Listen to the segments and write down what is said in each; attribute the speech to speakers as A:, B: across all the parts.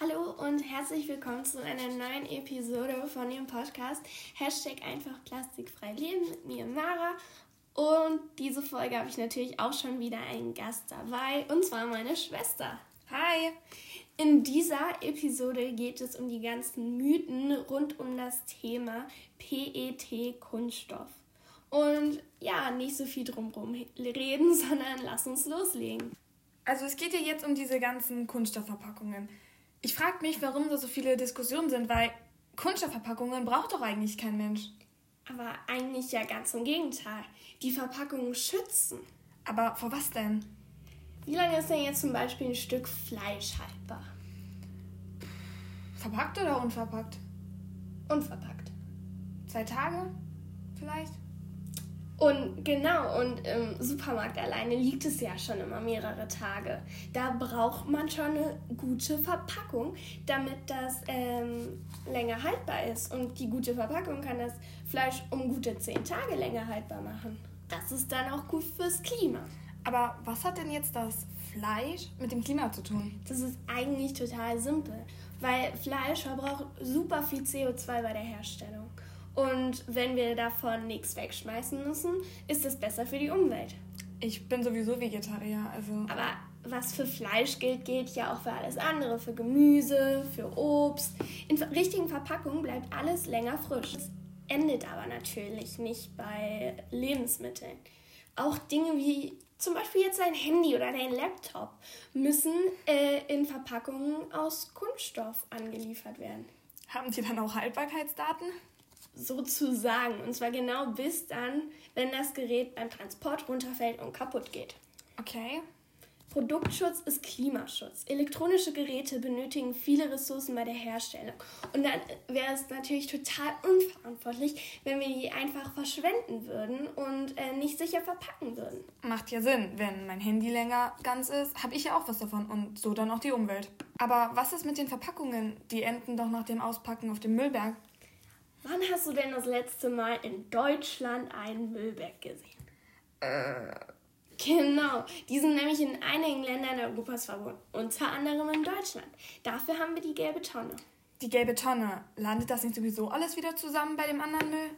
A: Hallo und herzlich willkommen zu einer neuen Episode von dem Podcast Hashtag einfach plastikfrei leben mit mir Mara. Und diese Folge habe ich natürlich auch schon wieder einen Gast dabei und zwar meine Schwester.
B: Hi!
A: In dieser Episode geht es um die ganzen Mythen rund um das Thema PET-Kunststoff. Und ja, nicht so viel drumherum reden, sondern lass uns loslegen.
B: Also es geht ja jetzt um diese ganzen Kunststoffverpackungen. Ich frage mich, warum da so viele Diskussionen sind, weil Kunststoffverpackungen braucht doch eigentlich kein Mensch.
A: Aber eigentlich ja ganz im Gegenteil. Die Verpackungen schützen.
B: Aber vor was denn?
A: Wie lange ist denn jetzt zum Beispiel ein Stück Fleisch haltbar?
B: Verpackt oder unverpackt?
A: Unverpackt.
B: Zwei Tage vielleicht?
A: Und genau, und im Supermarkt alleine liegt es ja schon immer mehrere Tage. Da braucht man schon eine gute Verpackung, damit das ähm, länger haltbar ist. Und die gute Verpackung kann das Fleisch um gute zehn Tage länger haltbar machen. Das ist dann auch gut fürs Klima.
B: Aber was hat denn jetzt das Fleisch mit dem Klima zu tun?
A: Das ist eigentlich total simpel, weil Fleisch verbraucht super viel CO2 bei der Herstellung. Und wenn wir davon nichts wegschmeißen müssen, ist es besser für die Umwelt.
B: Ich bin sowieso Vegetarier, also.
A: Aber was für Fleisch gilt, gilt ja auch für alles andere, für Gemüse, für Obst. In richtigen Verpackungen bleibt alles länger frisch. Das endet aber natürlich nicht bei Lebensmitteln. Auch Dinge wie zum Beispiel jetzt dein Handy oder dein Laptop müssen äh, in Verpackungen aus Kunststoff angeliefert werden.
B: Haben die dann auch Haltbarkeitsdaten?
A: Sozusagen. Und zwar genau bis dann, wenn das Gerät beim Transport runterfällt und kaputt geht.
B: Okay.
A: Produktschutz ist Klimaschutz. Elektronische Geräte benötigen viele Ressourcen bei der Herstellung. Und dann wäre es natürlich total unverantwortlich, wenn wir die einfach verschwenden würden und äh, nicht sicher verpacken würden.
B: Macht ja Sinn. Wenn mein Handy länger ganz ist, habe ich ja auch was davon und so dann auch die Umwelt. Aber was ist mit den Verpackungen? Die enden doch nach dem Auspacken auf dem Müllberg.
A: Wann hast du denn das letzte Mal in Deutschland einen Müllberg gesehen?
B: Äh.
A: Genau, die sind nämlich in einigen Ländern Europas verboten, unter anderem in Deutschland. Dafür haben wir die gelbe Tonne.
B: Die gelbe Tonne, landet das nicht sowieso alles wieder zusammen bei dem anderen Müll?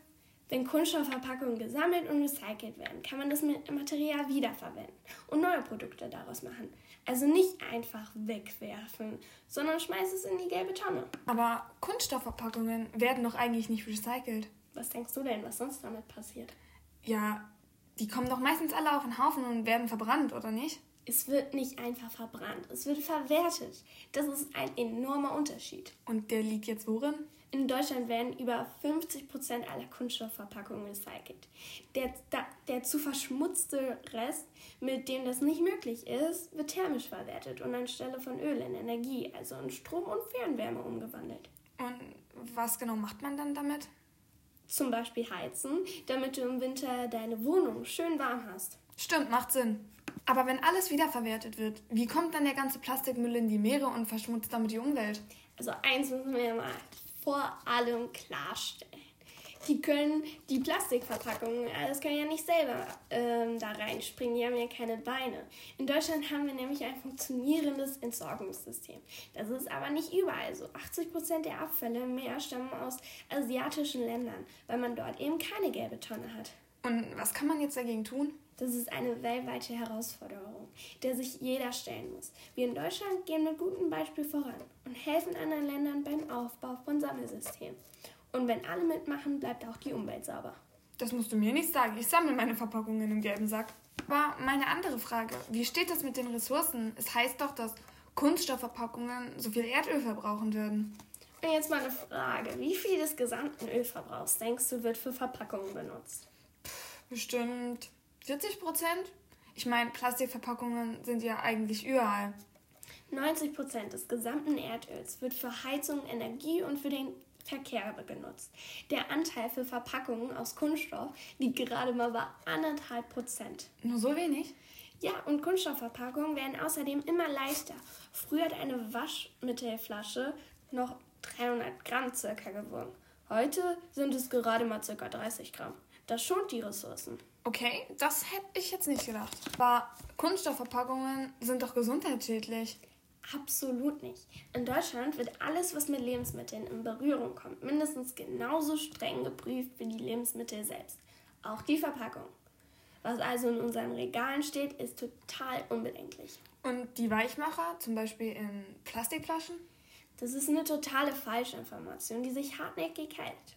A: Wenn Kunststoffverpackungen gesammelt und recycelt werden, kann man das Material wiederverwenden und neue Produkte daraus machen. Also nicht einfach wegwerfen, sondern schmeiß es in die gelbe Tonne.
B: Aber Kunststoffverpackungen werden doch eigentlich nicht recycelt.
A: Was denkst du denn, was sonst damit passiert?
B: Ja, die kommen doch meistens alle auf den Haufen und werden verbrannt, oder nicht?
A: Es wird nicht einfach verbrannt, es wird verwertet. Das ist ein enormer Unterschied.
B: Und der liegt jetzt worin?
A: In Deutschland werden über 50 Prozent aller Kunststoffverpackungen recycelt. Der, der zu verschmutzte Rest, mit dem das nicht möglich ist, wird thermisch verwertet und anstelle von Öl in Energie, also in Strom und Fernwärme umgewandelt.
B: Und was genau macht man dann damit?
A: Zum Beispiel heizen, damit du im Winter deine Wohnung schön warm hast.
B: Stimmt, macht Sinn. Aber wenn alles wiederverwertet wird, wie kommt dann der ganze Plastikmüll in die Meere und verschmutzt damit die Umwelt?
A: Also eins müssen wir mal vor allem klarstellen. Die können die Plastikverpackungen, das können ja nicht selber ähm, da reinspringen, die haben ja keine Beine. In Deutschland haben wir nämlich ein funktionierendes Entsorgungssystem. Das ist aber nicht überall so. 80% der Abfälle im Meer stammen aus asiatischen Ländern, weil man dort eben keine gelbe Tonne hat.
B: Und was kann man jetzt dagegen tun?
A: Das ist eine weltweite Herausforderung, der sich jeder stellen muss. Wir in Deutschland gehen mit gutem Beispiel voran und helfen anderen Ländern beim Aufbau von Sammelsystemen. Und wenn alle mitmachen, bleibt auch die Umwelt sauber.
B: Das musst du mir nicht sagen. Ich sammle meine Verpackungen im gelben Sack. Aber meine andere Frage, wie steht das mit den Ressourcen? Es heißt doch, dass Kunststoffverpackungen so viel Erdöl verbrauchen würden.
A: Und jetzt mal eine Frage. Wie viel des gesamten Ölverbrauchs denkst du wird für Verpackungen benutzt?
B: Bestimmt 40 Prozent? Ich meine, Plastikverpackungen sind ja eigentlich überall.
A: 90 Prozent des gesamten Erdöls wird für Heizung, Energie und für den Verkehr genutzt. Der Anteil für Verpackungen aus Kunststoff liegt gerade mal bei anderthalb Prozent.
B: Nur so wenig?
A: Ja, und Kunststoffverpackungen werden außerdem immer leichter. Früher hat eine Waschmittelflasche noch 300 Gramm circa gewogen. Heute sind es gerade mal circa 30 Gramm. Das schont die Ressourcen.
B: Okay, das hätte ich jetzt nicht gedacht. Aber Kunststoffverpackungen sind doch gesundheitsschädlich.
A: Absolut nicht. In Deutschland wird alles, was mit Lebensmitteln in Berührung kommt, mindestens genauso streng geprüft wie die Lebensmittel selbst. Auch die Verpackung. Was also in unseren Regalen steht, ist total unbedenklich.
B: Und die Weichmacher, zum Beispiel in Plastikflaschen?
A: Das ist eine totale Falschinformation, die sich hartnäckig hält.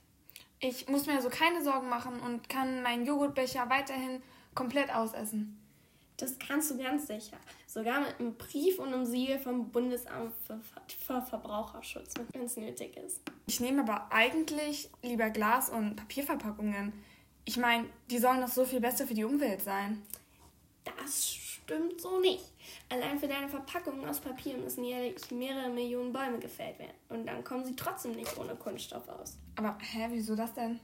B: Ich muss mir also keine Sorgen machen und kann meinen Joghurtbecher weiterhin komplett ausessen.
A: Das kannst du ganz sicher. Sogar mit einem Brief und einem Siegel vom Bundesamt für, für Verbraucherschutz, wenn es nötig ist.
B: Ich nehme aber eigentlich lieber Glas- und Papierverpackungen. Ich meine, die sollen doch so viel besser für die Umwelt sein.
A: Das stimmt so nicht. Allein für deine Verpackungen aus Papier müssen jährlich mehrere Millionen Bäume gefällt werden. Und dann kommen sie trotzdem nicht ohne Kunststoff aus.
B: Aber hä, wieso das denn?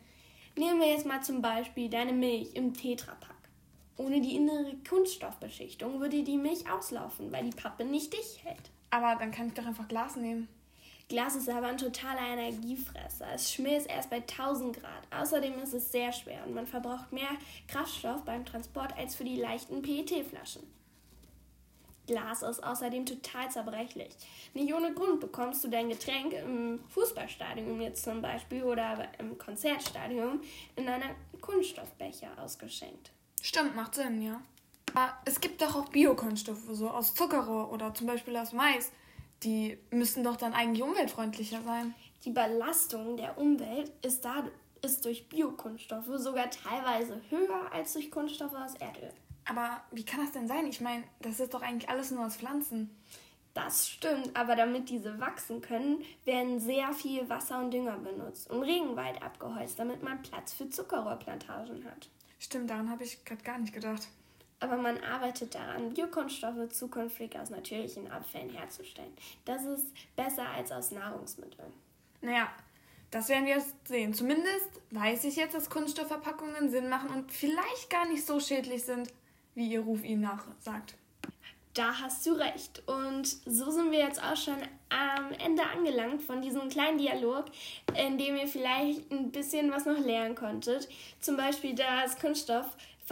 A: Nehmen wir jetzt mal zum Beispiel deine Milch im Tetrapack. Ohne die innere Kunststoffbeschichtung würde die Milch auslaufen, weil die Pappe nicht dicht hält.
B: Aber dann kann ich doch einfach Glas nehmen.
A: Glas ist aber ein totaler Energiefresser. Es schmilzt erst bei 1000 Grad. Außerdem ist es sehr schwer und man verbraucht mehr Kraftstoff beim Transport als für die leichten PET-Flaschen. Glas ist außerdem total zerbrechlich. Nicht ohne Grund bekommst du dein Getränk im Fußballstadion jetzt zum Beispiel oder im Konzertstadion in einer Kunststoffbecher ausgeschenkt.
B: Stimmt, macht Sinn, ja. Aber es gibt doch auch Biokunststoffe, so aus Zuckerrohr oder zum Beispiel aus Mais. Die müssen doch dann eigentlich umweltfreundlicher sein.
A: Die Belastung der Umwelt ist, da, ist durch Biokunststoffe sogar teilweise höher als durch Kunststoffe aus Erdöl.
B: Aber wie kann das denn sein? Ich meine, das ist doch eigentlich alles nur aus Pflanzen.
A: Das stimmt, aber damit diese wachsen können, werden sehr viel Wasser und Dünger benutzt und Regenwald abgeholzt, damit man Platz für Zuckerrohrplantagen hat.
B: Stimmt, daran habe ich gerade gar nicht gedacht.
A: Aber man arbeitet daran, Biokunststoffe zukünftig aus natürlichen Abfällen herzustellen. Das ist besser als aus Nahrungsmitteln.
B: Naja, das werden wir jetzt sehen. Zumindest weiß ich jetzt, dass Kunststoffverpackungen Sinn machen und vielleicht gar nicht so schädlich sind, wie ihr Ruf ihnen nachsagt.
A: Da hast du recht. Und so sind wir jetzt auch schon am Ende angelangt von diesem kleinen Dialog, in dem ihr vielleicht ein bisschen was noch lernen konntet. Zum Beispiel, dass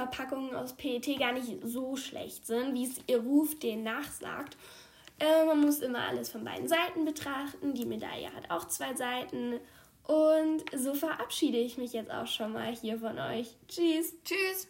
A: Kunststoffverpackungen aus PET gar nicht so schlecht sind, wie es ihr Ruf denen nachsagt. Äh, man muss immer alles von beiden Seiten betrachten. Die Medaille hat auch zwei Seiten. Und so verabschiede ich mich jetzt auch schon mal hier von euch. Tschüss.
B: Tschüss.